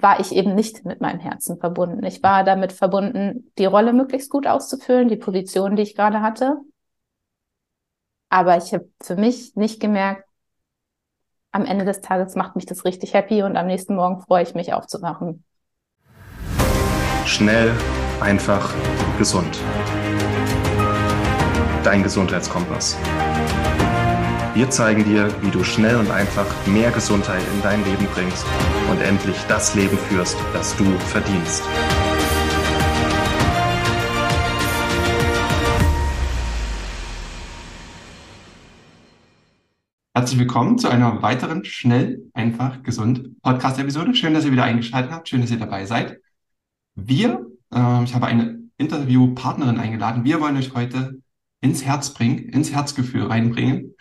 war ich eben nicht mit meinem Herzen verbunden. Ich war damit verbunden, die Rolle möglichst gut auszufüllen, die Position, die ich gerade hatte. Aber ich habe für mich nicht gemerkt, am Ende des Tages macht mich das richtig happy und am nächsten Morgen freue ich mich aufzuwachen. Schnell, einfach, gesund. Dein Gesundheitskompass. Wir zeigen dir, wie du schnell und einfach mehr Gesundheit in dein Leben bringst und endlich das Leben führst, das du verdienst. Herzlich willkommen zu einer weiteren schnell, einfach, gesund Podcast-Episode. Schön, dass ihr wieder eingeschaltet habt. Schön, dass ihr dabei seid. Wir, äh, ich habe eine Interviewpartnerin eingeladen. Wir wollen euch heute ins Herz bringen, ins Herzgefühl reinbringen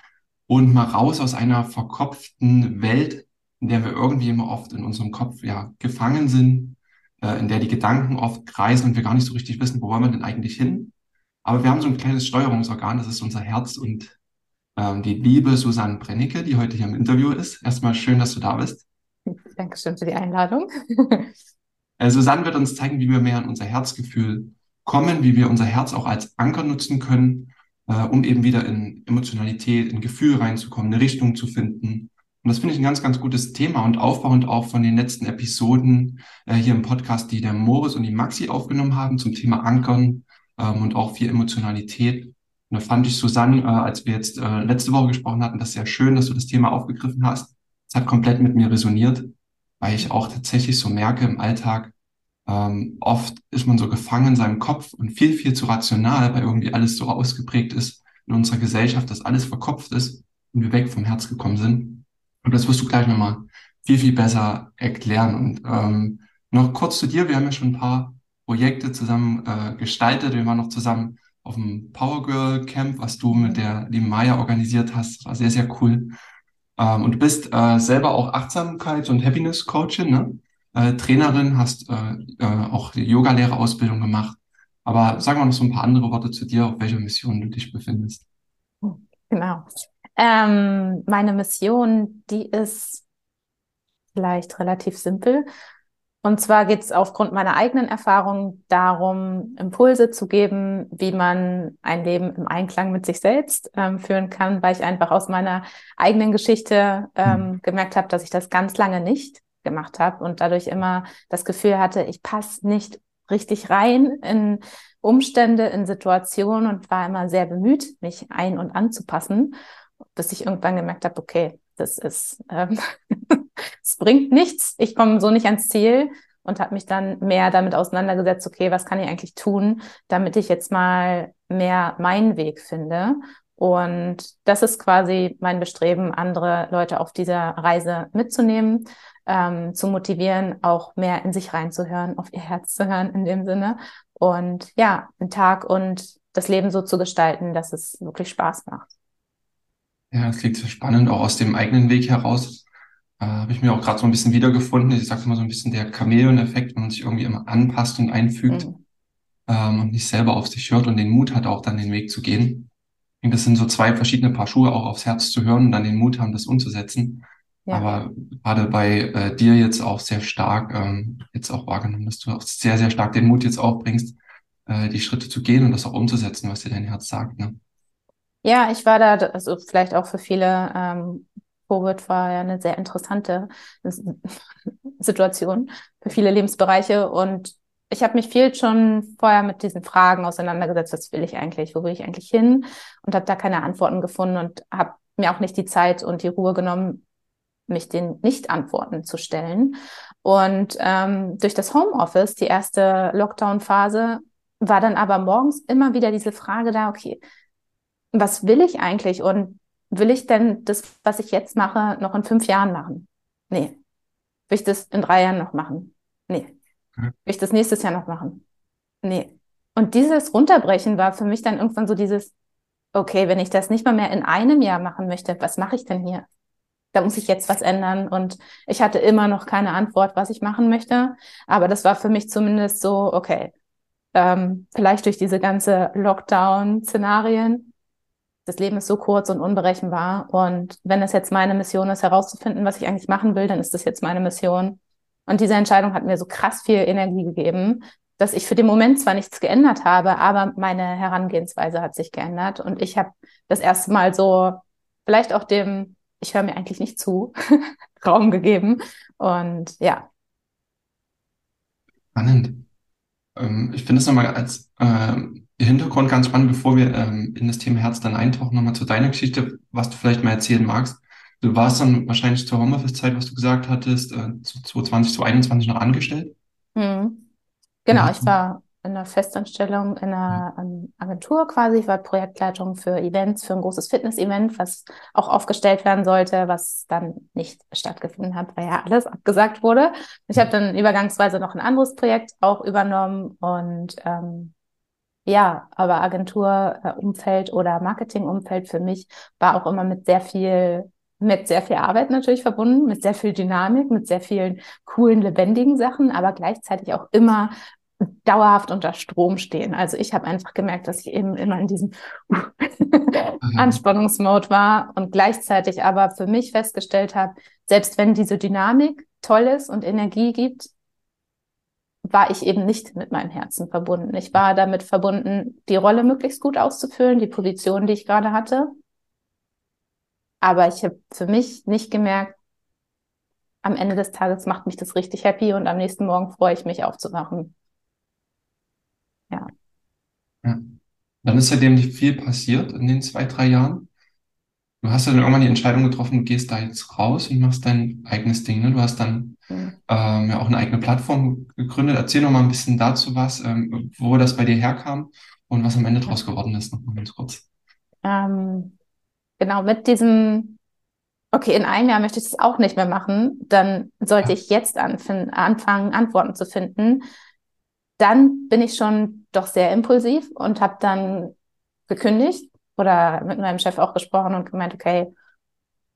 und mal raus aus einer verkopften Welt, in der wir irgendwie immer oft in unserem Kopf ja gefangen sind, äh, in der die Gedanken oft kreisen und wir gar nicht so richtig wissen, wo wollen wir denn eigentlich hin. Aber wir haben so ein kleines Steuerungsorgan, das ist unser Herz und ähm, die liebe Susanne Brennicke, die heute hier im Interview ist. Erstmal schön, dass du da bist. Dankeschön für die Einladung. äh, Susanne wird uns zeigen, wie wir mehr an unser Herzgefühl kommen, wie wir unser Herz auch als Anker nutzen können äh, um eben wieder in Emotionalität, in Gefühl reinzukommen, eine Richtung zu finden. Und das finde ich ein ganz, ganz gutes Thema und aufbauend auch von den letzten Episoden äh, hier im Podcast, die der Moritz und die Maxi aufgenommen haben zum Thema Ankern ähm, und auch viel Emotionalität. Und da fand ich, Susanne, äh, als wir jetzt äh, letzte Woche gesprochen hatten, das sehr schön, dass du das Thema aufgegriffen hast. Es hat komplett mit mir resoniert, weil ich auch tatsächlich so merke im Alltag, ähm, oft ist man so gefangen in seinem Kopf und viel, viel zu rational, weil irgendwie alles so ausgeprägt ist in unserer Gesellschaft, dass alles verkopft ist und wir weg vom Herz gekommen sind. Und das wirst du gleich nochmal viel, viel besser erklären. Und ähm, noch kurz zu dir, wir haben ja schon ein paar Projekte zusammen äh, gestaltet. Wir waren noch zusammen auf dem Power Girl Camp, was du mit der lieben Maya organisiert hast. Das war sehr, sehr cool. Ähm, und du bist äh, selber auch Achtsamkeits- und Happiness-Coachin, ne? Äh, Trainerin, hast äh, äh, auch die Yoga-Lehrerausbildung gemacht. Aber sag mal noch so ein paar andere Worte zu dir, auf welcher Mission du dich befindest. Genau. Ähm, meine Mission, die ist vielleicht relativ simpel. Und zwar geht es aufgrund meiner eigenen Erfahrung darum, Impulse zu geben, wie man ein Leben im Einklang mit sich selbst ähm, führen kann, weil ich einfach aus meiner eigenen Geschichte ähm, hm. gemerkt habe, dass ich das ganz lange nicht gemacht habe und dadurch immer das Gefühl hatte, ich passe nicht richtig rein in Umstände, in Situationen und war immer sehr bemüht, mich ein- und anzupassen, bis ich irgendwann gemerkt habe, okay, das ist, ähm, es bringt nichts, ich komme so nicht ans Ziel und habe mich dann mehr damit auseinandergesetzt, okay, was kann ich eigentlich tun, damit ich jetzt mal mehr meinen Weg finde. Und das ist quasi mein Bestreben, andere Leute auf dieser Reise mitzunehmen ähm, zu motivieren, auch mehr in sich reinzuhören, auf ihr Herz zu hören in dem Sinne. Und ja, den Tag und das Leben so zu gestalten, dass es wirklich Spaß macht. Ja, das klingt sehr spannend, auch aus dem eigenen Weg heraus. Äh, Habe ich mir auch gerade so ein bisschen wiedergefunden. Ich sage immer so ein bisschen der Chamäleon-Effekt, wenn man sich irgendwie immer anpasst und einfügt mhm. ähm, und nicht selber auf sich hört und den Mut hat, auch dann den Weg zu gehen. Ich denke, das sind so zwei verschiedene Paar Schuhe, auch aufs Herz zu hören und dann den Mut haben, das umzusetzen. Ja. Aber gerade bei äh, dir jetzt auch sehr stark, ähm, jetzt auch wahrgenommen, dass du auch sehr, sehr stark den Mut jetzt aufbringst, äh, die Schritte zu gehen und das auch umzusetzen, was dir dein Herz sagt. Ne? Ja, ich war da, also vielleicht auch für viele, ähm, Covid war ja eine sehr interessante Situation für viele Lebensbereiche und ich habe mich viel schon vorher mit diesen Fragen auseinandergesetzt, was will ich eigentlich, wo will ich eigentlich hin und habe da keine Antworten gefunden und habe mir auch nicht die Zeit und die Ruhe genommen, mich den Nicht-Antworten zu stellen. Und ähm, durch das Homeoffice, die erste Lockdown-Phase, war dann aber morgens immer wieder diese Frage da, okay, was will ich eigentlich und will ich denn das, was ich jetzt mache, noch in fünf Jahren machen? Nee. Will ich das in drei Jahren noch machen? Nee. Mhm. Will ich das nächstes Jahr noch machen? Nee. Und dieses Runterbrechen war für mich dann irgendwann so dieses, okay, wenn ich das nicht mal mehr in einem Jahr machen möchte, was mache ich denn hier? Da muss ich jetzt was ändern. Und ich hatte immer noch keine Antwort, was ich machen möchte. Aber das war für mich zumindest so, okay, ähm, vielleicht durch diese ganze Lockdown-Szenarien. Das Leben ist so kurz und unberechenbar. Und wenn es jetzt meine Mission ist, herauszufinden, was ich eigentlich machen will, dann ist das jetzt meine Mission. Und diese Entscheidung hat mir so krass viel Energie gegeben, dass ich für den Moment zwar nichts geändert habe, aber meine Herangehensweise hat sich geändert. Und ich habe das erste Mal so vielleicht auch dem, ich höre mir eigentlich nicht zu, Raum gegeben. Und ja. Spannend. Ähm, ich finde es nochmal als äh, Hintergrund ganz spannend, bevor wir ähm, in das Thema Herz dann eintauchen, nochmal zu deiner Geschichte, was du vielleicht mal erzählen magst. Du warst dann wahrscheinlich zur Homeoffice-Zeit, was du gesagt hattest, äh, 2020, 2021 noch angestellt. Mhm. Genau, ich war in einer Festanstellung in einer ähm, Agentur quasi. Ich war Projektleitung für Events, für ein großes Fitness-Event, was auch aufgestellt werden sollte, was dann nicht stattgefunden hat, weil ja alles abgesagt wurde. Ich habe dann übergangsweise noch ein anderes Projekt auch übernommen und ähm, ja, aber Agenturumfeld oder Marketingumfeld für mich war auch immer mit sehr viel mit sehr viel Arbeit natürlich verbunden, mit sehr viel Dynamik, mit sehr vielen coolen, lebendigen Sachen, aber gleichzeitig auch immer dauerhaft unter Strom stehen. Also ich habe einfach gemerkt, dass ich eben immer in diesem Anspannungsmode war und gleichzeitig aber für mich festgestellt habe, selbst wenn diese Dynamik toll ist und Energie gibt, war ich eben nicht mit meinem Herzen verbunden. Ich war damit verbunden, die Rolle möglichst gut auszufüllen, die Position, die ich gerade hatte. Aber ich habe für mich nicht gemerkt, am Ende des Tages macht mich das richtig happy und am nächsten Morgen freue ich mich aufzuwachen. Ja. ja. Dann ist seitdem nicht viel passiert in den zwei, drei Jahren. Du hast ja dann irgendwann die Entscheidung getroffen, du gehst da jetzt raus und machst dein eigenes Ding. Ne? Du hast dann mhm. ähm, ja auch eine eigene Plattform gegründet. Erzähl noch mal ein bisschen dazu was, ähm, wo das bei dir herkam und was am Ende draus geworden ist. Noch mal ganz kurz. Ähm, genau, mit diesem, okay, in einem Jahr möchte ich das auch nicht mehr machen, dann sollte ja. ich jetzt anfangen, Antworten zu finden. Dann bin ich schon doch sehr impulsiv und habe dann gekündigt oder mit meinem Chef auch gesprochen und gemeint, okay,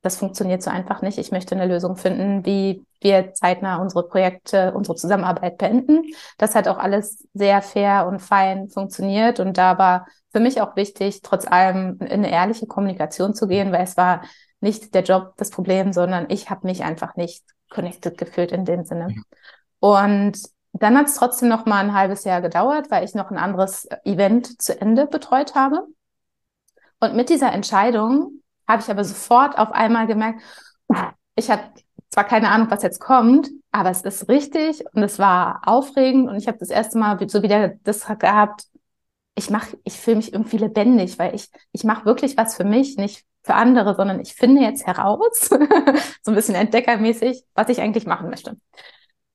das funktioniert so einfach nicht. Ich möchte eine Lösung finden, wie wir zeitnah unsere Projekte, unsere Zusammenarbeit beenden. Das hat auch alles sehr fair und fein funktioniert. Und da war für mich auch wichtig, trotz allem in eine ehrliche Kommunikation zu gehen, weil es war nicht der Job das Problem, sondern ich habe mich einfach nicht connected gefühlt in dem Sinne. Und dann hat es trotzdem noch mal ein halbes Jahr gedauert, weil ich noch ein anderes Event zu Ende betreut habe. Und mit dieser Entscheidung habe ich aber sofort auf einmal gemerkt, ich habe zwar keine Ahnung, was jetzt kommt, aber es ist richtig und es war aufregend und ich habe das erste Mal so wieder das gehabt, ich mache, ich fühle mich irgendwie lebendig, weil ich, ich mache wirklich was für mich, nicht für andere, sondern ich finde jetzt heraus, so ein bisschen entdeckermäßig, was ich eigentlich machen möchte.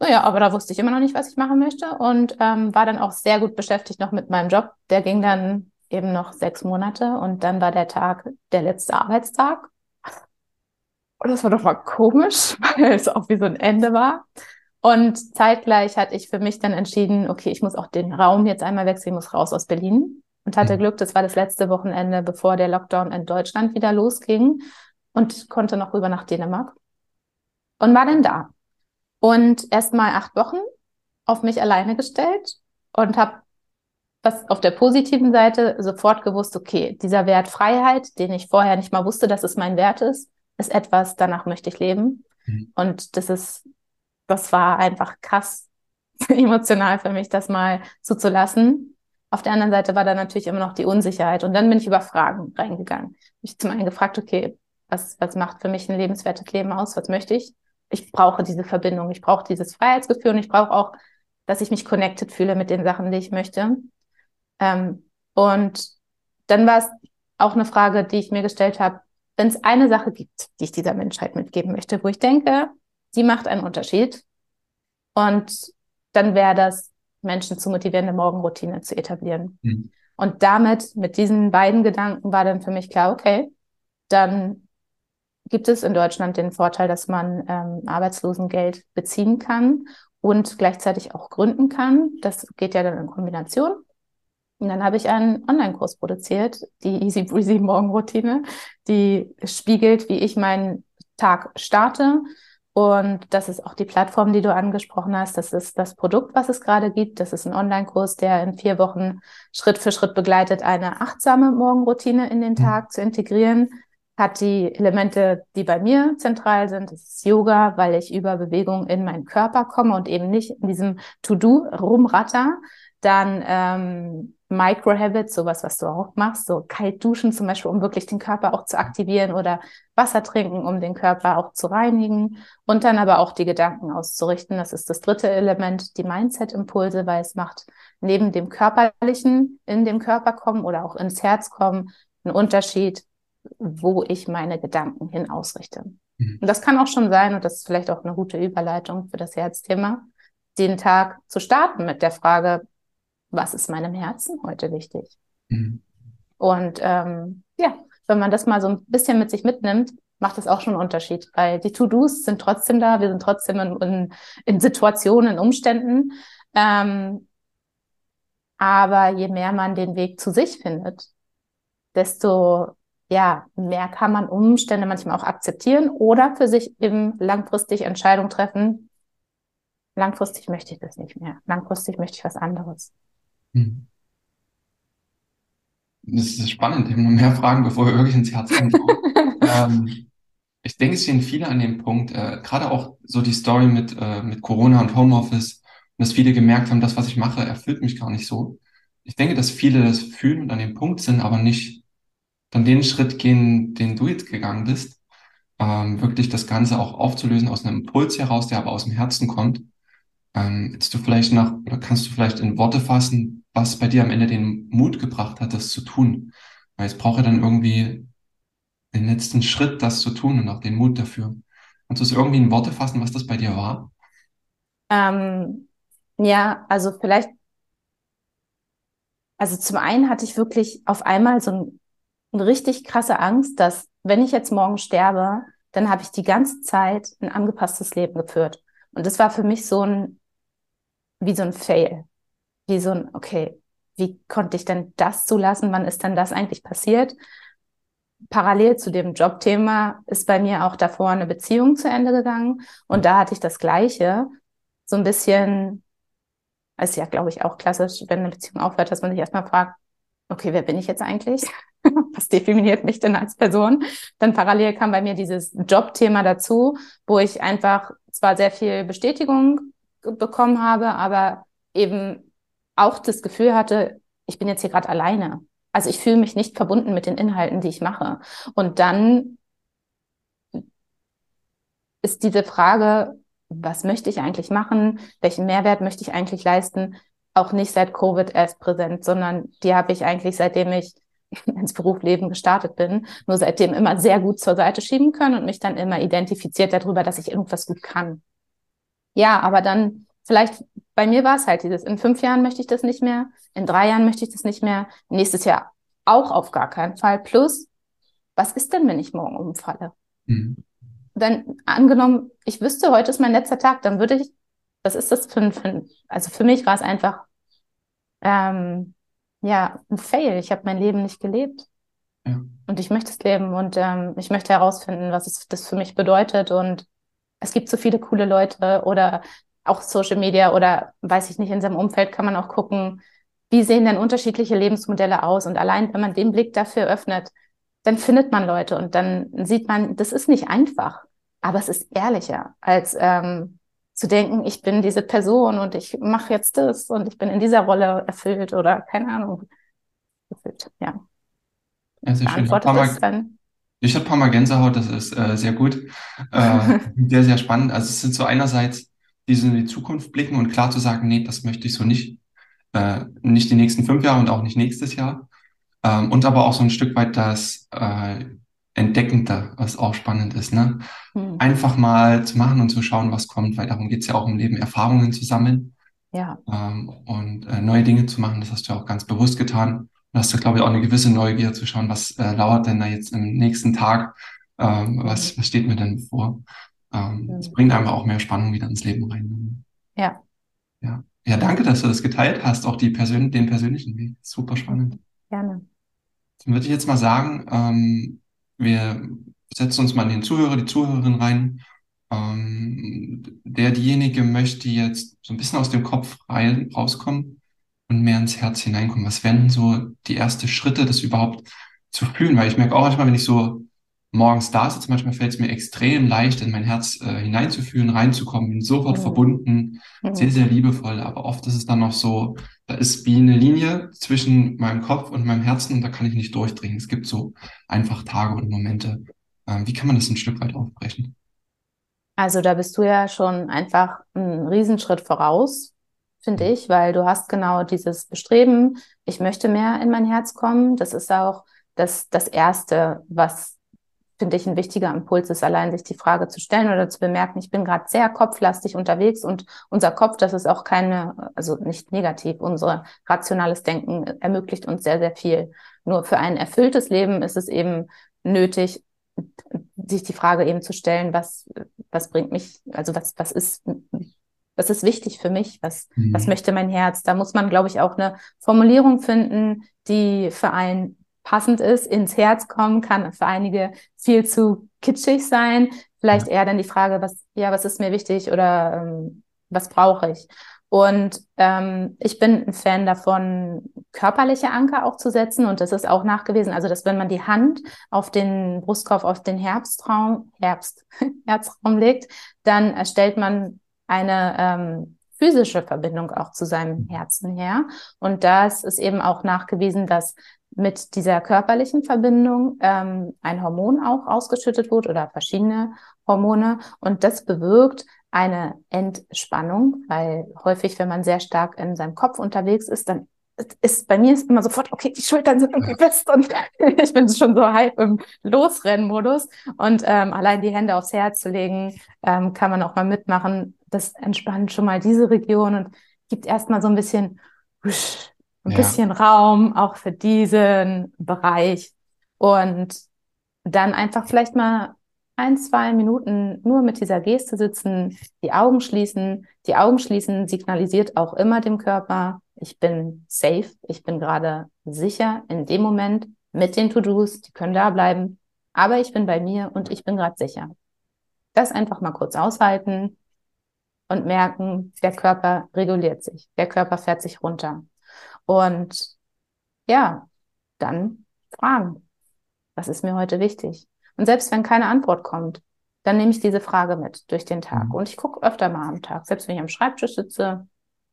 Naja, aber da wusste ich immer noch nicht, was ich machen möchte und ähm, war dann auch sehr gut beschäftigt noch mit meinem Job. Der ging dann eben noch sechs Monate und dann war der Tag der letzte Arbeitstag. Und das war doch mal komisch, weil es auch wie so ein Ende war. Und zeitgleich hatte ich für mich dann entschieden, okay, ich muss auch den Raum jetzt einmal wechseln, ich muss raus aus Berlin. Und hatte mhm. Glück, das war das letzte Wochenende, bevor der Lockdown in Deutschland wieder losging und konnte noch rüber nach Dänemark. Und war dann da. Und erst mal acht Wochen auf mich alleine gestellt und habe was auf der positiven Seite sofort gewusst, okay, dieser Wert Freiheit, den ich vorher nicht mal wusste, dass es mein Wert ist, ist etwas, danach möchte ich leben. Mhm. Und das ist das war einfach krass emotional für mich, das mal zuzulassen. Auf der anderen Seite war da natürlich immer noch die Unsicherheit. Und dann bin ich über Fragen reingegangen. Ich zum einen gefragt, okay, was, was macht für mich ein lebenswertes Leben aus? Was möchte ich? Ich brauche diese Verbindung. Ich brauche dieses Freiheitsgefühl und ich brauche auch, dass ich mich connected fühle mit den Sachen, die ich möchte. Ähm, und dann war es auch eine Frage, die ich mir gestellt habe, wenn es eine Sache gibt, die ich dieser Menschheit mitgeben möchte, wo ich denke, die macht einen Unterschied. Und dann wäre das, Menschen zu motivieren, eine Morgenroutine zu etablieren. Mhm. Und damit, mit diesen beiden Gedanken, war dann für mich klar, okay, dann gibt es in Deutschland den Vorteil, dass man ähm, Arbeitslosengeld beziehen kann und gleichzeitig auch gründen kann. Das geht ja dann in Kombination. Und dann habe ich einen Online-Kurs produziert, die Easy Breezy Morgenroutine, die spiegelt, wie ich meinen Tag starte und das ist auch die Plattform, die du angesprochen hast. Das ist das Produkt, was es gerade gibt. Das ist ein Online-Kurs, der in vier Wochen Schritt für Schritt begleitet, eine achtsame Morgenroutine in den mhm. Tag zu integrieren. Hat die Elemente, die bei mir zentral sind. Das ist Yoga, weil ich über Bewegung in meinen Körper komme und eben nicht in diesem To-Do rumratter. Dann ähm, Micro-Habits, sowas, was du auch machst, so kalt duschen zum Beispiel, um wirklich den Körper auch zu aktivieren oder Wasser trinken, um den Körper auch zu reinigen und dann aber auch die Gedanken auszurichten. Das ist das dritte Element, die Mindset-Impulse, weil es macht neben dem körperlichen in dem Körper kommen oder auch ins Herz kommen einen Unterschied, wo ich meine Gedanken hin ausrichte. Mhm. Und das kann auch schon sein, und das ist vielleicht auch eine gute Überleitung für das Herzthema, den Tag zu starten mit der Frage, was ist meinem Herzen heute wichtig? Mhm. Und ähm, ja, wenn man das mal so ein bisschen mit sich mitnimmt, macht das auch schon einen Unterschied, weil die To-Dos sind trotzdem da, wir sind trotzdem in, in, in Situationen, in Umständen. Ähm, aber je mehr man den Weg zu sich findet, desto ja, mehr kann man Umstände manchmal auch akzeptieren oder für sich eben langfristig Entscheidungen treffen. Langfristig möchte ich das nicht mehr. Langfristig möchte ich was anderes. Hm. Das ist spannend. Ich habe noch mehr Fragen, bevor wir wirklich ins Herz kommen. ähm, ich denke, es sehen viele an dem Punkt, äh, gerade auch so die Story mit, äh, mit Corona und Homeoffice, dass viele gemerkt haben, das, was ich mache, erfüllt mich gar nicht so. Ich denke, dass viele das fühlen und an dem Punkt sind, aber nicht dann den Schritt gehen, den du jetzt gegangen bist, ähm, wirklich das Ganze auch aufzulösen aus einem Impuls heraus, der aber aus dem Herzen kommt ähm, du vielleicht nach, oder kannst du vielleicht in Worte fassen, was bei dir am Ende den Mut gebracht hat, das zu tun? Weil es braucht ja dann irgendwie den letzten Schritt, das zu tun und auch den Mut dafür. Kannst du es irgendwie in Worte fassen, was das bei dir war? Ähm, ja, also vielleicht, also zum einen hatte ich wirklich auf einmal so ein, eine richtig krasse Angst, dass wenn ich jetzt morgen sterbe, dann habe ich die ganze Zeit ein angepasstes Leben geführt. Und das war für mich so ein, wie so ein Fail. Wie so ein, okay, wie konnte ich denn das zulassen? Wann ist denn das eigentlich passiert? Parallel zu dem Jobthema ist bei mir auch davor eine Beziehung zu Ende gegangen. Und da hatte ich das Gleiche. So ein bisschen, ist ja, glaube ich, auch klassisch, wenn eine Beziehung aufhört, dass man sich erstmal fragt, okay, wer bin ich jetzt eigentlich? Was definiert mich denn als Person? Dann parallel kam bei mir dieses Jobthema dazu, wo ich einfach zwar sehr viel Bestätigung bekommen habe, aber eben auch das Gefühl hatte, ich bin jetzt hier gerade alleine. Also ich fühle mich nicht verbunden mit den Inhalten, die ich mache. Und dann ist diese Frage, was möchte ich eigentlich machen? Welchen Mehrwert möchte ich eigentlich leisten? Auch nicht seit Covid erst präsent, sondern die habe ich eigentlich seitdem ich ins Berufsleben gestartet bin, nur seitdem immer sehr gut zur Seite schieben können und mich dann immer identifiziert darüber, dass ich irgendwas gut kann. Ja, aber dann vielleicht, bei mir war es halt dieses, in fünf Jahren möchte ich das nicht mehr, in drei Jahren möchte ich das nicht mehr, nächstes Jahr auch auf gar keinen Fall. Plus, was ist denn, wenn ich morgen umfalle? Mhm. Wenn angenommen, ich wüsste, heute ist mein letzter Tag, dann würde ich, was ist das für ein, für ein also für mich war es einfach, ähm, ja, ein Fail. Ich habe mein Leben nicht gelebt. Ja. Und ich möchte es leben und ähm, ich möchte herausfinden, was es das für mich bedeutet und es gibt so viele coole Leute oder auch Social Media oder weiß ich nicht, in seinem Umfeld kann man auch gucken, wie sehen denn unterschiedliche Lebensmodelle aus? Und allein, wenn man den Blick dafür öffnet, dann findet man Leute und dann sieht man, das ist nicht einfach, aber es ist ehrlicher, als ähm, zu denken, ich bin diese Person und ich mache jetzt das und ich bin in dieser Rolle erfüllt oder keine Ahnung. Erfüllt, ja. ja sehr schön. Ich hatte ein paar Mal Gänsehaut, das ist äh, sehr gut. Äh, sehr, sehr spannend. Also es sind so einerseits diese in die Zukunft blicken und klar zu sagen, nee, das möchte ich so nicht. Äh, nicht die nächsten fünf Jahre und auch nicht nächstes Jahr. Ähm, und aber auch so ein Stück weit das äh, Entdeckende, was auch spannend ist. Ne? Hm. Einfach mal zu machen und zu schauen, was kommt, weil darum geht's ja auch im Leben, Erfahrungen zu sammeln. Ja. Ähm, und äh, neue Dinge zu machen, das hast du auch ganz bewusst getan. Du hast ja, glaube ich, auch eine gewisse Neugier zu schauen, was äh, lauert denn da jetzt im nächsten Tag, ähm, was, was steht mir denn vor. Ähm. Es bringt einfach auch mehr Spannung wieder ins Leben rein. Ja. Ja. Ja, danke, dass du das geteilt hast, auch die Persön den persönlichen Weg. Super spannend. Gerne. Dann würde ich jetzt mal sagen, ähm, wir setzen uns mal in den Zuhörer, die Zuhörerin rein. Ähm, der, diejenige möchte jetzt so ein bisschen aus dem Kopf rein, rauskommen und mehr ins Herz hineinkommen? Was wären so die ersten Schritte, das überhaupt zu fühlen? Weil ich merke auch manchmal, wenn ich so morgens da sitze. Manchmal fällt es mir extrem leicht, in mein Herz äh, hineinzufühlen, reinzukommen, bin sofort mhm. verbunden, mhm. sehr, sehr liebevoll. Aber oft ist es dann noch so, da ist wie eine Linie zwischen meinem Kopf und meinem Herzen und da kann ich nicht durchdringen. Es gibt so einfach Tage und Momente. Ähm, wie kann man das ein Stück weit aufbrechen? Also da bist du ja schon einfach einen Riesenschritt voraus, finde ich, weil du hast genau dieses Bestreben, ich möchte mehr in mein Herz kommen. Das ist auch das, das Erste, was finde ich, ein wichtiger Impuls ist, allein sich die Frage zu stellen oder zu bemerken, ich bin gerade sehr kopflastig unterwegs und unser Kopf, das ist auch keine, also nicht negativ, unser rationales Denken ermöglicht uns sehr, sehr viel. Nur für ein erfülltes Leben ist es eben nötig, sich die Frage eben zu stellen, was, was bringt mich, also was, was ist, was ist wichtig für mich? Was, mhm. was möchte mein Herz? Da muss man, glaube ich, auch eine Formulierung finden, die für einen passend ist, ins Herz kommen kann. Für einige viel zu kitschig sein. Vielleicht eher dann die Frage, was, ja, was ist mir wichtig oder ähm, was brauche ich? Und ähm, ich bin ein Fan davon, körperliche Anker auch zu setzen. Und das ist auch nachgewiesen. Also, dass wenn man die Hand auf den Brustkorb, auf den Herbstraum, Herbst, Herzraum legt, dann erstellt man eine ähm, physische Verbindung auch zu seinem Herzen her. Und das ist eben auch nachgewiesen, dass mit dieser körperlichen Verbindung ähm, ein Hormon auch ausgeschüttet wird oder verschiedene Hormone. Und das bewirkt eine Entspannung, weil häufig, wenn man sehr stark in seinem Kopf unterwegs ist, dann ist bei mir ist immer sofort, okay, die Schultern sind irgendwie fest und ich bin schon so halb im Losrennmodus. Und ähm, allein die Hände aufs Herz zu legen, ähm, kann man auch mal mitmachen. Das entspannt schon mal diese Region und gibt erstmal so ein bisschen husch, ein ja. bisschen Raum auch für diesen Bereich und dann einfach vielleicht mal ein, zwei Minuten nur mit dieser Geste sitzen, die Augen schließen. Die Augen schließen signalisiert auch immer dem Körper, ich bin safe, ich bin gerade sicher in dem Moment mit den To-Dos, die können da bleiben, aber ich bin bei mir und ich bin gerade sicher. Das einfach mal kurz aushalten und merken, der Körper reguliert sich, der Körper fährt sich runter. Und ja, dann fragen, was ist mir heute wichtig? Und selbst wenn keine Antwort kommt, dann nehme ich diese Frage mit durch den Tag. Mhm. Und ich gucke öfter mal am Tag, selbst wenn ich am Schreibtisch sitze,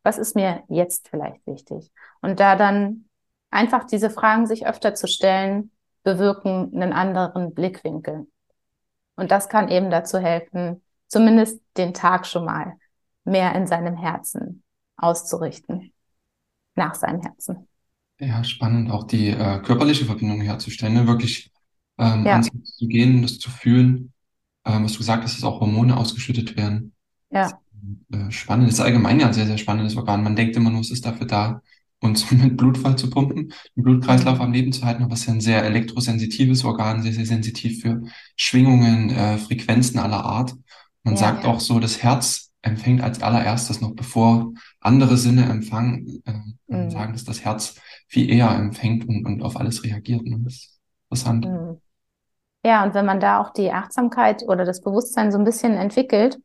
was ist mir jetzt vielleicht wichtig? Und da dann einfach diese Fragen sich öfter zu stellen, bewirken einen anderen Blickwinkel. Und das kann eben dazu helfen, zumindest den Tag schon mal mehr in seinem Herzen auszurichten nach seinem Herzen. Ja, spannend, auch die äh, körperliche Verbindung herzustellen, ne? wirklich ähm, ja. zu gehen, das zu fühlen. Ähm, was du gesagt hast, dass auch Hormone ausgeschüttet werden. Ja. Äh, spannend, das ist allgemein ja ein sehr, sehr spannendes Organ. Man denkt immer nur, es ist dafür da, uns mit Blutfall zu pumpen, den Blutkreislauf am Leben zu halten, aber es ist ja ein sehr elektrosensitives Organ, sehr, sehr sensitiv für Schwingungen, äh, Frequenzen aller Art. Man ja, sagt ja. auch so, das Herz empfängt als allererstes noch, bevor andere Sinne empfangen, äh, mhm. sagen, dass das Herz viel eher empfängt und, und auf alles reagiert. Und das ist interessant. Mhm. Ja, und wenn man da auch die Achtsamkeit oder das Bewusstsein so ein bisschen entwickelt,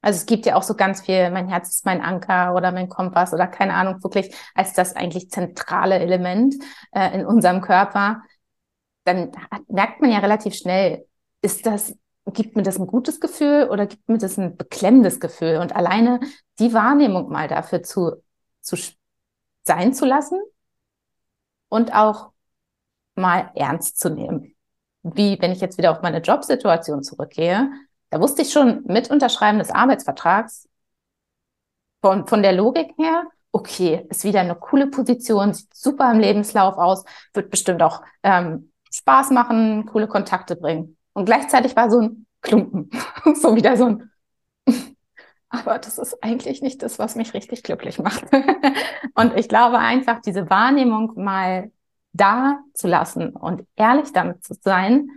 also es gibt ja auch so ganz viel, mein Herz ist mein Anker oder mein Kompass oder keine Ahnung, wirklich als das eigentlich zentrale Element äh, in unserem Körper, dann merkt man ja relativ schnell, ist das gibt mir das ein gutes Gefühl oder gibt mir das ein beklemmendes Gefühl? Und alleine die Wahrnehmung mal dafür zu, zu sein zu lassen und auch mal ernst zu nehmen. Wie wenn ich jetzt wieder auf meine Jobsituation zurückgehe, da wusste ich schon mit Unterschreiben des Arbeitsvertrags von, von der Logik her, okay, ist wieder eine coole Position, sieht super im Lebenslauf aus, wird bestimmt auch ähm, Spaß machen, coole Kontakte bringen. Und gleichzeitig war so ein Klumpen, so wieder so ein. Aber das ist eigentlich nicht das, was mich richtig glücklich macht. und ich glaube einfach, diese Wahrnehmung mal da zu lassen und ehrlich damit zu sein,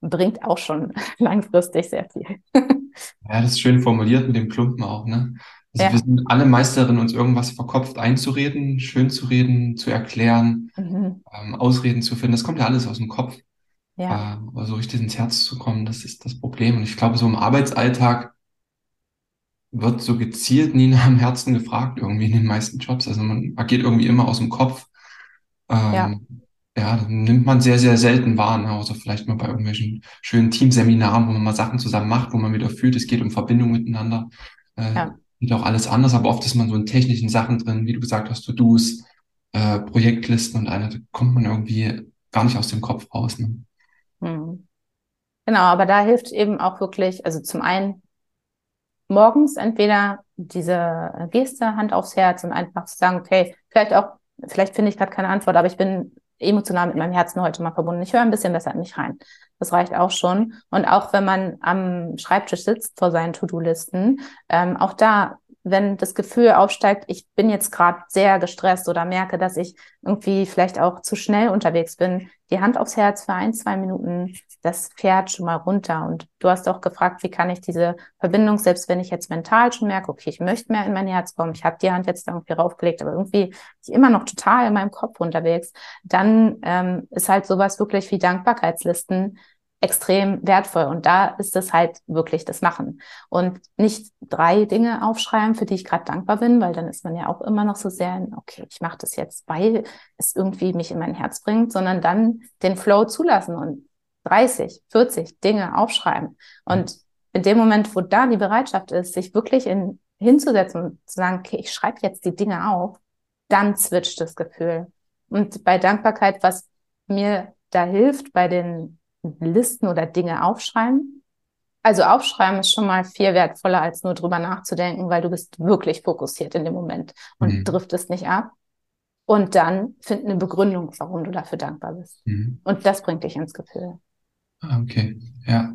bringt auch schon langfristig sehr viel. ja, das ist schön formuliert mit dem Klumpen auch, ne? Also ja. wir sind alle Meisterinnen, uns irgendwas verkopft einzureden, schön zu reden, zu erklären, mhm. ähm, Ausreden zu finden. Das kommt ja alles aus dem Kopf. Ja. Äh, aber so richtig ins Herz zu kommen, das ist das Problem. Und ich glaube, so im Arbeitsalltag wird so gezielt nie nach dem Herzen gefragt, irgendwie in den meisten Jobs. Also man agiert irgendwie immer aus dem Kopf. Ähm, ja. ja, nimmt man sehr, sehr selten wahr, ne? außer vielleicht mal bei irgendwelchen schönen Teamseminaren, wo man mal Sachen zusammen macht, wo man wieder fühlt, es geht um Verbindung miteinander. Äh, ja. Geht auch alles anders, aber oft ist man so in technischen Sachen drin, wie du gesagt hast, To-Dos, äh, Projektlisten und einer, da kommt man irgendwie gar nicht aus dem Kopf raus. Ne? Hm. Genau, aber da hilft eben auch wirklich, also zum einen morgens entweder diese Geste, Hand aufs Herz und einfach zu sagen, okay, vielleicht auch, vielleicht finde ich gerade keine Antwort, aber ich bin emotional mit meinem Herzen heute mal verbunden. Ich höre ein bisschen besser in mich rein. Das reicht auch schon. Und auch wenn man am Schreibtisch sitzt vor seinen To-Do-Listen, ähm, auch da wenn das Gefühl aufsteigt, ich bin jetzt gerade sehr gestresst oder merke, dass ich irgendwie vielleicht auch zu schnell unterwegs bin, die Hand aufs Herz für ein, zwei Minuten, das fährt schon mal runter. Und du hast auch gefragt, wie kann ich diese Verbindung, selbst wenn ich jetzt mental schon merke, okay, ich möchte mehr in mein Herz kommen, ich habe die Hand jetzt irgendwie raufgelegt, aber irgendwie ich immer noch total in meinem Kopf unterwegs, dann ähm, ist halt sowas wirklich wie Dankbarkeitslisten extrem wertvoll. Und da ist es halt wirklich das Machen. Und nicht drei Dinge aufschreiben, für die ich gerade dankbar bin, weil dann ist man ja auch immer noch so sehr okay, ich mache das jetzt, weil es irgendwie mich in mein Herz bringt, sondern dann den Flow zulassen und 30, 40 Dinge aufschreiben. Und in dem Moment, wo da die Bereitschaft ist, sich wirklich in, hinzusetzen und zu sagen, okay, ich schreibe jetzt die Dinge auf, dann switcht das Gefühl. Und bei Dankbarkeit, was mir da hilft bei den Listen oder Dinge aufschreiben. Also aufschreiben ist schon mal viel wertvoller, als nur drüber nachzudenken, weil du bist wirklich fokussiert in dem Moment und mhm. driftest nicht ab. Und dann find eine Begründung, warum du dafür dankbar bist. Mhm. Und das bringt dich ins Gefühl. Ah, okay, ja.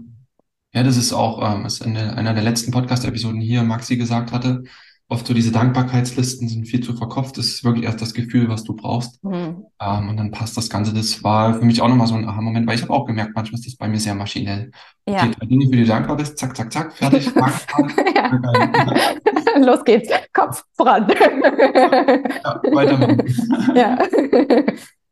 Ja, das ist auch, ähm, was in einer der letzten Podcast-Episoden hier Maxi gesagt hatte, oft so diese Dankbarkeitslisten sind viel zu verkopft. Das ist wirklich erst das Gefühl, was du brauchst. Mhm. Ähm, und dann passt das Ganze. Das war für mich auch nochmal so ein Aha-Moment, weil ich habe auch gemerkt, manchmal ist das bei mir sehr maschinell. Ja. Okay, Dinge, für die du dankbar bist, zack, zack, zack, fertig. Los geht's. Kopf voran. ja, weiter. ja.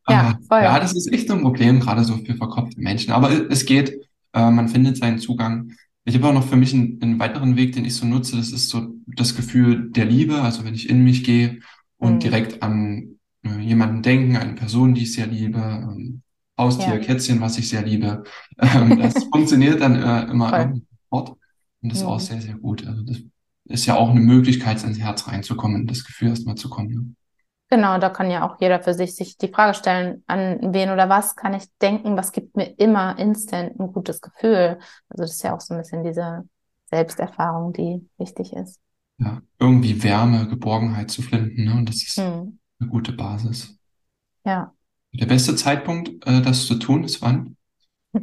Ja, voll. ja, das ist echt ein Problem, gerade so für verkopfte Menschen. Aber es geht, äh, man findet seinen Zugang. Ich habe auch noch für mich einen, einen, weiteren Weg, den ich so nutze. Das ist so das Gefühl der Liebe. Also wenn ich in mich gehe und mhm. direkt an äh, jemanden denken, eine Person, die ich sehr liebe, ähm, Haustier, ja. Kätzchen, was ich sehr liebe. Ähm, das funktioniert dann äh, immer sofort. Und das ist auch mhm. sehr, sehr gut. Also das ist ja auch eine Möglichkeit, ins Herz reinzukommen, das Gefühl erstmal zu kommen. Ne? Genau, da kann ja auch jeder für sich sich die Frage stellen, an wen oder was kann ich denken, was gibt mir immer instant ein gutes Gefühl. Also das ist ja auch so ein bisschen diese Selbsterfahrung, die wichtig ist. Ja, irgendwie Wärme, Geborgenheit zu finden, ne? Und das ist hm. eine gute Basis. Ja. Der beste Zeitpunkt, äh, das zu tun, ist wann?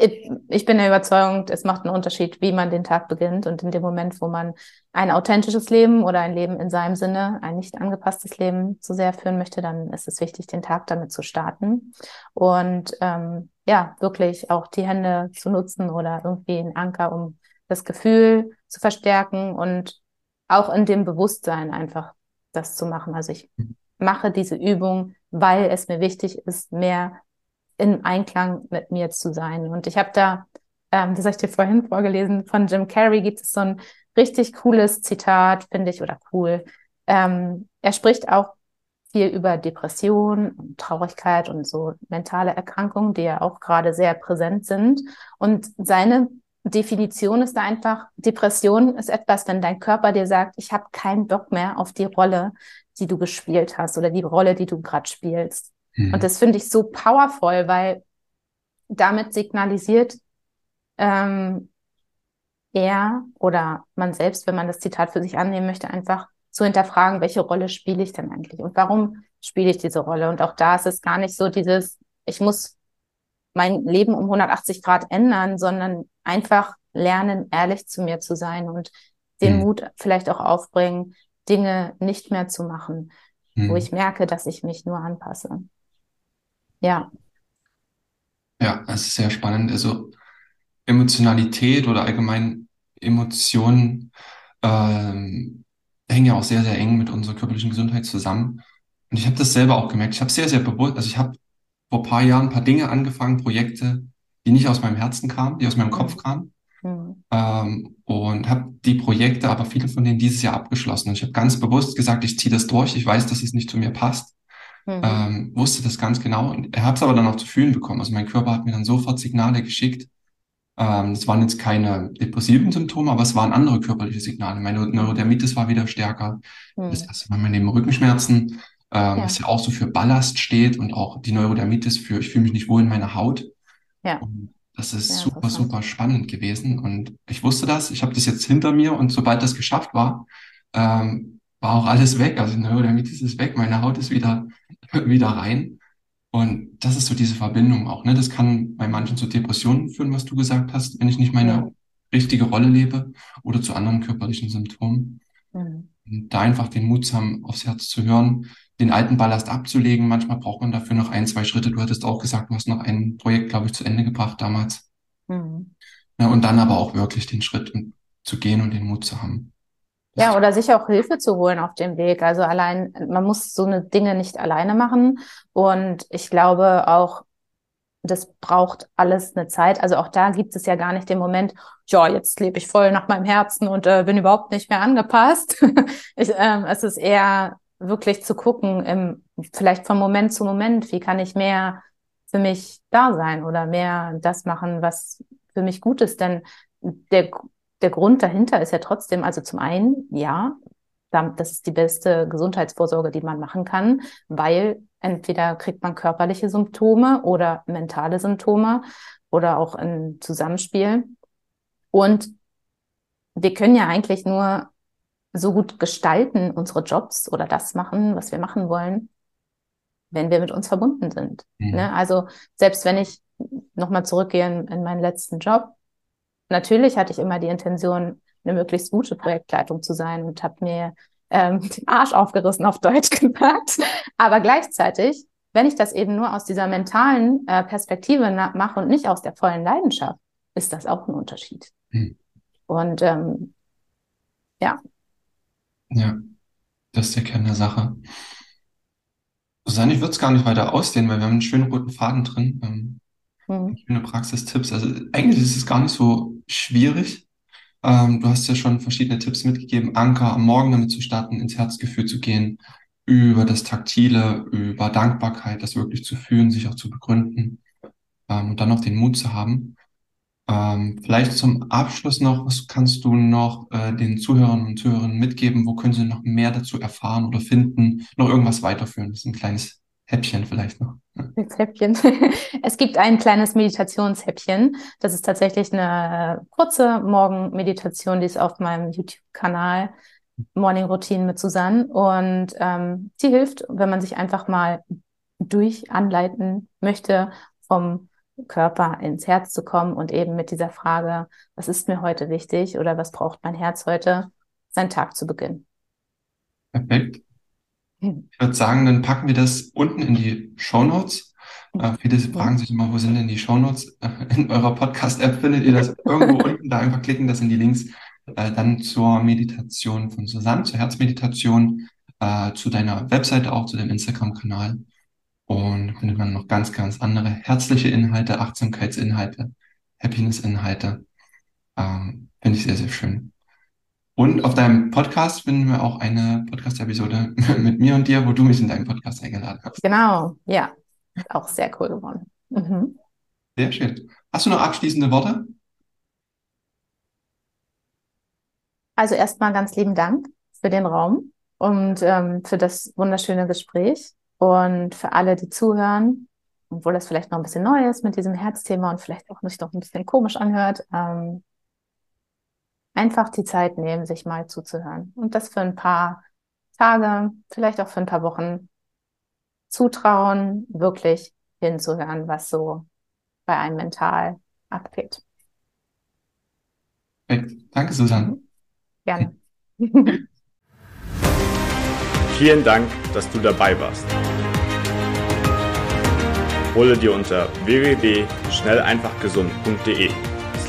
ich bin der Überzeugung, es macht einen Unterschied, wie man den Tag beginnt. Und in dem Moment, wo man ein authentisches Leben oder ein Leben in seinem Sinne, ein nicht angepasstes Leben zu sehr führen möchte, dann ist es wichtig, den Tag damit zu starten. Und ähm, ja, wirklich auch die Hände zu nutzen oder irgendwie einen Anker, um das Gefühl zu verstärken und auch in dem Bewusstsein einfach das zu machen. Also ich mache diese Übung, weil es mir wichtig ist, mehr in Einklang mit mir zu sein. Und ich habe da, ähm, das habe ich dir vorhin vorgelesen, von Jim Carrey gibt es so ein richtig cooles Zitat, finde ich, oder cool. Ähm, er spricht auch viel über Depression und Traurigkeit und so mentale Erkrankungen, die ja auch gerade sehr präsent sind. Und seine Definition ist da einfach, Depression ist etwas, wenn dein Körper dir sagt, ich habe keinen Bock mehr auf die Rolle, die du gespielt hast oder die Rolle, die du gerade spielst. Mhm. Und das finde ich so powerful, weil damit signalisiert ähm, er oder man selbst, wenn man das Zitat für sich annehmen möchte, einfach zu hinterfragen, welche Rolle spiele ich denn eigentlich und warum spiele ich diese Rolle? Und auch da ist es gar nicht so dieses, ich muss mein Leben um 180 Grad ändern, sondern einfach lernen, ehrlich zu mir zu sein und den mhm. Mut vielleicht auch aufbringen, Dinge nicht mehr zu machen, mhm. wo ich merke, dass ich mich nur anpasse. Ja. Ja, es ist sehr spannend. Also Emotionalität oder allgemein Emotionen ähm, hängen ja auch sehr, sehr eng mit unserer körperlichen Gesundheit zusammen. Und ich habe das selber auch gemerkt. Ich habe sehr, sehr bewusst, also ich habe vor paar Jahren ein paar Dinge angefangen, Projekte, die nicht aus meinem Herzen kamen, die aus meinem Kopf kamen. Mhm. Ähm, und habe die Projekte, aber viele von denen dieses Jahr abgeschlossen. Und ich habe ganz bewusst gesagt, ich ziehe das durch. Ich weiß, dass es nicht zu mir passt. Mhm. ähm, wusste das ganz genau und habe es aber dann auch zu fühlen bekommen. Also mein Körper hat mir dann sofort Signale geschickt. Ähm, das waren jetzt keine depressiven Symptome, aber es waren andere körperliche Signale. Meine Neurodermitis war wieder stärker. Mhm. Das erste Mal meine Rückenschmerzen, ähm, ja. was ja auch so für Ballast steht und auch die Neurodermitis für, ich fühle mich nicht wohl in meiner Haut. Ja. Und das ist ja, super, super spannend gewesen. Und ich wusste das, ich habe das jetzt hinter mir und sobald das geschafft war, ähm, war auch alles weg. Also Neurodermitis ist weg, meine Haut ist wieder, wieder rein. Und das ist so diese Verbindung auch. Ne? Das kann bei manchen zu Depressionen führen, was du gesagt hast, wenn ich nicht meine ja. richtige Rolle lebe oder zu anderen körperlichen Symptomen. Mhm. Und da einfach den Mut zu haben, aufs Herz zu hören, den alten Ballast abzulegen. Manchmal braucht man dafür noch ein, zwei Schritte. Du hattest auch gesagt, du hast noch ein Projekt, glaube ich, zu Ende gebracht damals. Mhm. Ja, und dann aber auch wirklich den Schritt zu gehen und den Mut zu haben. Ja, oder sich auch Hilfe zu holen auf dem Weg. Also allein, man muss so eine Dinge nicht alleine machen. Und ich glaube auch, das braucht alles eine Zeit. Also auch da gibt es ja gar nicht den Moment, ja, jetzt lebe ich voll nach meinem Herzen und äh, bin überhaupt nicht mehr angepasst. ich, ähm, es ist eher wirklich zu gucken, im, vielleicht von Moment zu Moment, wie kann ich mehr für mich da sein oder mehr das machen, was für mich gut ist. Denn der, der Grund dahinter ist ja trotzdem, also zum einen, ja, das ist die beste Gesundheitsvorsorge, die man machen kann, weil entweder kriegt man körperliche Symptome oder mentale Symptome oder auch ein Zusammenspiel. Und wir können ja eigentlich nur so gut gestalten, unsere Jobs oder das machen, was wir machen wollen, wenn wir mit uns verbunden sind. Mhm. Ne? Also selbst wenn ich nochmal zurückgehe in, in meinen letzten Job, natürlich hatte ich immer die Intention, eine möglichst gute Projektleitung zu sein und habe mir ähm, den Arsch aufgerissen auf Deutsch gesagt. Aber gleichzeitig, wenn ich das eben nur aus dieser mentalen äh, Perspektive mache und nicht aus der vollen Leidenschaft, ist das auch ein Unterschied. Mhm. Und ähm, ja, ja, das ist der Kern der Sache. Susanne, ich würde es gar nicht weiter ausdehnen, weil wir haben einen schönen roten Faden drin. Ähm, mhm. Schöne Praxistipps. Also eigentlich ist es gar nicht so schwierig. Ähm, du hast ja schon verschiedene Tipps mitgegeben, Anker am Morgen damit zu starten, ins Herzgefühl zu gehen, über das Taktile, über Dankbarkeit, das wirklich zu fühlen, sich auch zu begründen ähm, und dann noch den Mut zu haben. Ähm, vielleicht zum Abschluss noch, was kannst du noch äh, den Zuhörern und Zuhörern mitgeben? Wo können sie noch mehr dazu erfahren oder finden? Noch irgendwas weiterführen? Das ist ein kleines Häppchen vielleicht noch. Häppchen. Es gibt ein kleines Meditationshäppchen. Das ist tatsächlich eine kurze Morgenmeditation, die ist auf meinem YouTube-Kanal Morning Routine mit Susanne. Und ähm, sie hilft, wenn man sich einfach mal durch anleiten möchte vom Körper ins Herz zu kommen und eben mit dieser Frage, was ist mir heute wichtig oder was braucht mein Herz heute, seinen Tag zu beginnen. Perfekt. Hm. Ich würde sagen, dann packen wir das unten in die Show Notes. Äh, viele fragen sich immer, wo sind denn die Show Notes? In eurer Podcast-App findet ihr das irgendwo unten. Da einfach klicken, das sind die Links. Äh, dann zur Meditation von Susanne, zur Herzmeditation, äh, zu deiner Webseite auch, zu dem Instagram-Kanal. Und findet man noch ganz, ganz andere herzliche Inhalte, Achtsamkeitsinhalte, Happiness-Inhalte. Ähm, Finde ich sehr, sehr schön. Und auf deinem Podcast finden wir auch eine Podcast-Episode mit mir und dir, wo du mich in deinen Podcast eingeladen hast. Genau, ja. Auch sehr cool geworden. Mhm. Sehr schön. Hast du noch abschließende Worte? Also erstmal ganz lieben Dank für den Raum und ähm, für das wunderschöne Gespräch. Und für alle, die zuhören, obwohl das vielleicht noch ein bisschen neu ist mit diesem Herzthema und vielleicht auch nicht noch ein bisschen komisch anhört, ähm, einfach die Zeit nehmen, sich mal zuzuhören. Und das für ein paar Tage, vielleicht auch für ein paar Wochen zutrauen, wirklich hinzuhören, was so bei einem mental abgeht. Danke, Susanne. Gerne. Vielen Dank, dass du dabei warst. Hole dir unter www.schnelleinfachgesund.de